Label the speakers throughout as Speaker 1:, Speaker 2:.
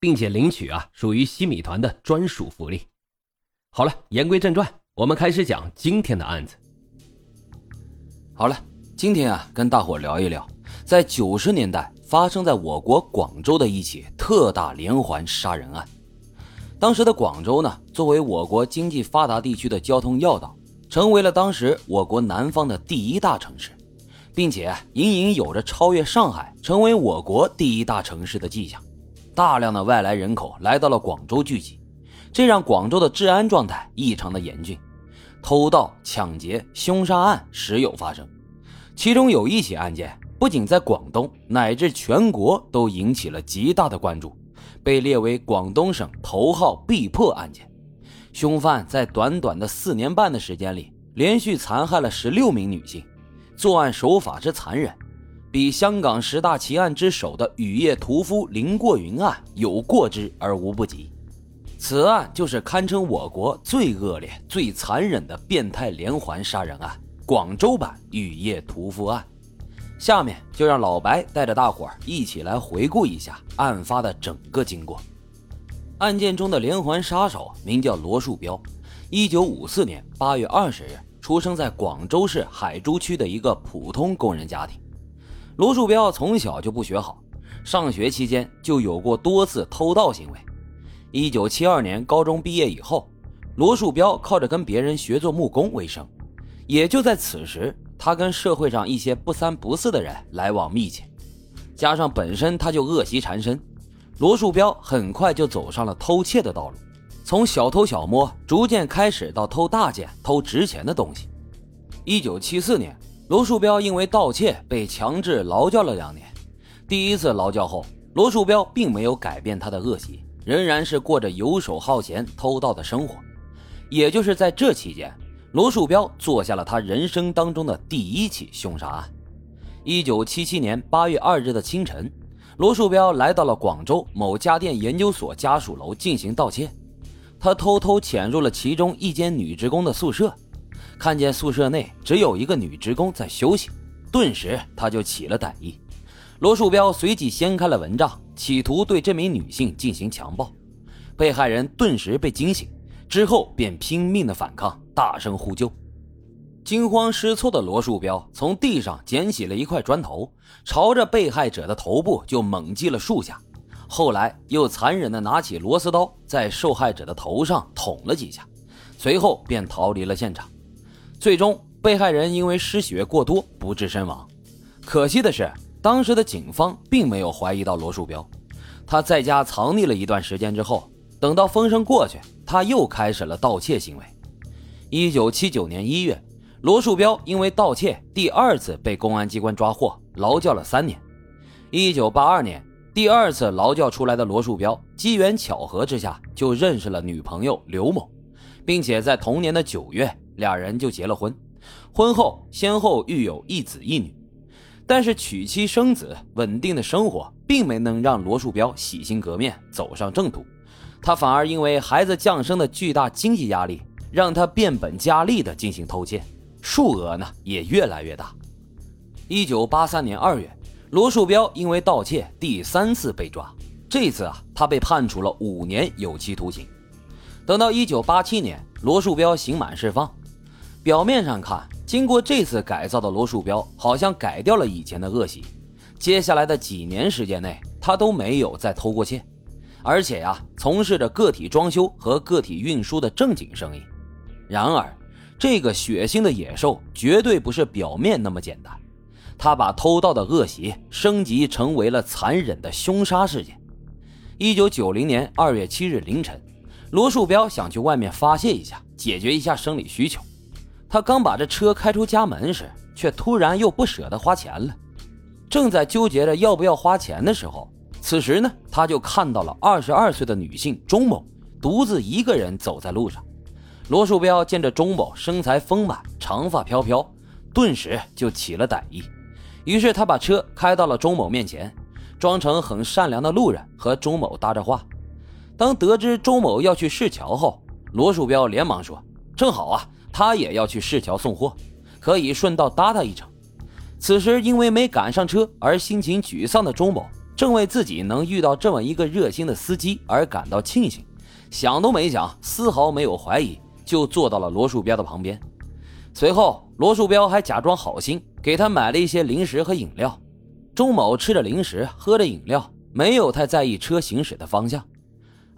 Speaker 1: 并且领取啊，属于西米团的专属福利。好了，言归正传，我们开始讲今天的案子。
Speaker 2: 好了，今天啊，跟大伙聊一聊，在九十年代发生在我国广州的一起特大连环杀人案。当时的广州呢，作为我国经济发达地区的交通要道，成为了当时我国南方的第一大城市，并且隐隐有着超越上海，成为我国第一大城市的迹象。大量的外来人口来到了广州聚集，这让广州的治安状态异常的严峻，偷盗、抢劫、凶杀案时有发生。其中有一起案件，不仅在广东，乃至全国都引起了极大的关注，被列为广东省头号必破案件。凶犯在短短的四年半的时间里，连续残害了十六名女性，作案手法之残忍。比香港十大奇案之首的雨夜屠夫林过云案有过之而无不及，此案就是堪称我国最恶劣、最残忍的变态连环杀人案——广州版雨夜屠夫案。下面就让老白带着大伙儿一起来回顾一下案发的整个经过。案件中的连环杀手名叫罗树标，一九五四年八月二十日出生在广州市海珠区的一个普通工人家庭。罗树标从小就不学好，上学期间就有过多次偷盗行为。一九七二年高中毕业以后，罗树标靠着跟别人学做木工为生。也就在此时，他跟社会上一些不三不四的人来往密切，加上本身他就恶习缠身，罗树标很快就走上了偷窃的道路，从小偷小摸逐渐开始到偷大件、偷值钱的东西。一九七四年。罗树标因为盗窃被强制劳教了两年。第一次劳教后，罗树标并没有改变他的恶习，仍然是过着游手好闲、偷盗的生活。也就是在这期间，罗树标做下了他人生当中的第一起凶杀案。一九七七年八月二日的清晨，罗树标来到了广州某家电研究所家属楼进行盗窃。他偷偷潜入了其中一间女职工的宿舍。看见宿舍内只有一个女职工在休息，顿时他就起了歹意。罗树标随即掀开了蚊帐，企图对这名女性进行强暴。被害人顿时被惊醒，之后便拼命的反抗，大声呼救。惊慌失措的罗树标从地上捡起了一块砖头，朝着被害者的头部就猛击了数下，后来又残忍的拿起螺丝刀在受害者的头上捅了几下，随后便逃离了现场。最终，被害人因为失血过多不治身亡。可惜的是，当时的警方并没有怀疑到罗树标。他在家藏匿了一段时间之后，等到风声过去，他又开始了盗窃行为。一九七九年一月，罗树标因为盗窃第二次被公安机关抓获，劳教了三年。一九八二年，第二次劳教出来的罗树标，机缘巧合之下就认识了女朋友刘某，并且在同年的九月。俩人就结了婚，婚后先后育有一子一女，但是娶妻生子、稳定的生活，并没能让罗树标洗心革面走上正途，他反而因为孩子降生的巨大经济压力，让他变本加厉的进行偷窃，数额呢也越来越大。一九八三年二月，罗树标因为盗窃第三次被抓，这次啊他被判处了五年有期徒刑。等到一九八七年，罗树标刑满释放。表面上看，经过这次改造的罗树标好像改掉了以前的恶习。接下来的几年时间内，他都没有再偷过窃，而且呀，从事着个体装修和个体运输的正经生意。然而，这个血腥的野兽绝对不是表面那么简单，他把偷盗的恶习升级成为了残忍的凶杀事件。一九九零年二月七日凌晨，罗树标想去外面发泄一下，解决一下生理需求。他刚把这车开出家门时，却突然又不舍得花钱了。正在纠结着要不要花钱的时候，此时呢，他就看到了二十二岁的女性钟某独自一个人走在路上。罗树标见着钟某身材丰满，长发飘飘，顿时就起了歹意。于是他把车开到了钟某面前，装成很善良的路人和钟某搭着话。当得知钟某要去市桥后，罗树标连忙说：“正好啊，他也要去市桥送货，可以顺道搭他一程。”此时因为没赶上车而心情沮丧的钟某，正为自己能遇到这么一个热心的司机而感到庆幸，想都没想，丝毫没有怀疑，就坐到了罗树标的旁边。随后，罗树标还假装好心给他买了一些零食和饮料。钟某吃着零食，喝着饮料，没有太在意车行驶的方向。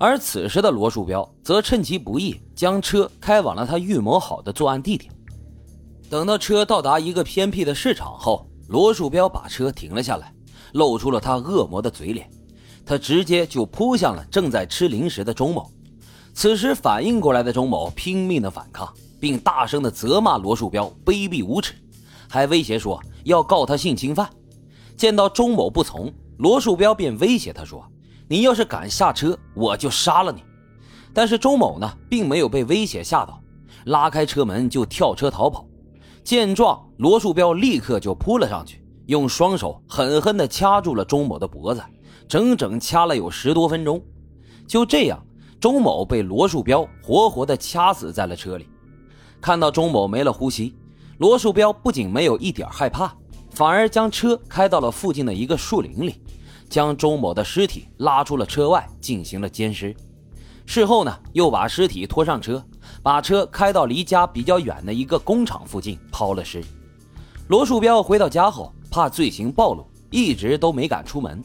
Speaker 2: 而此时的罗树标则趁其不意，将车开往了他预谋好的作案地点。等到车到达一个偏僻的市场后，罗树标把车停了下来，露出了他恶魔的嘴脸。他直接就扑向了正在吃零食的钟某。此时反应过来的钟某拼命的反抗，并大声的责骂罗树标卑鄙无耻，还威胁说要告他性侵犯。见到钟某不从，罗树标便威胁他说。你要是敢下车，我就杀了你。但是钟某呢，并没有被威胁吓到，拉开车门就跳车逃跑。见状，罗树标立刻就扑了上去，用双手狠狠地掐住了钟某的脖子，整整掐了有十多分钟。就这样，钟某被罗树标活活地掐死在了车里。看到钟某没了呼吸，罗树标不仅没有一点害怕，反而将车开到了附近的一个树林里。将周某的尸体拉出了车外进行了奸尸，事后呢，又把尸体拖上车，把车开到离家比较远的一个工厂附近抛了尸。罗树标回到家后，怕罪行暴露，一直都没敢出门，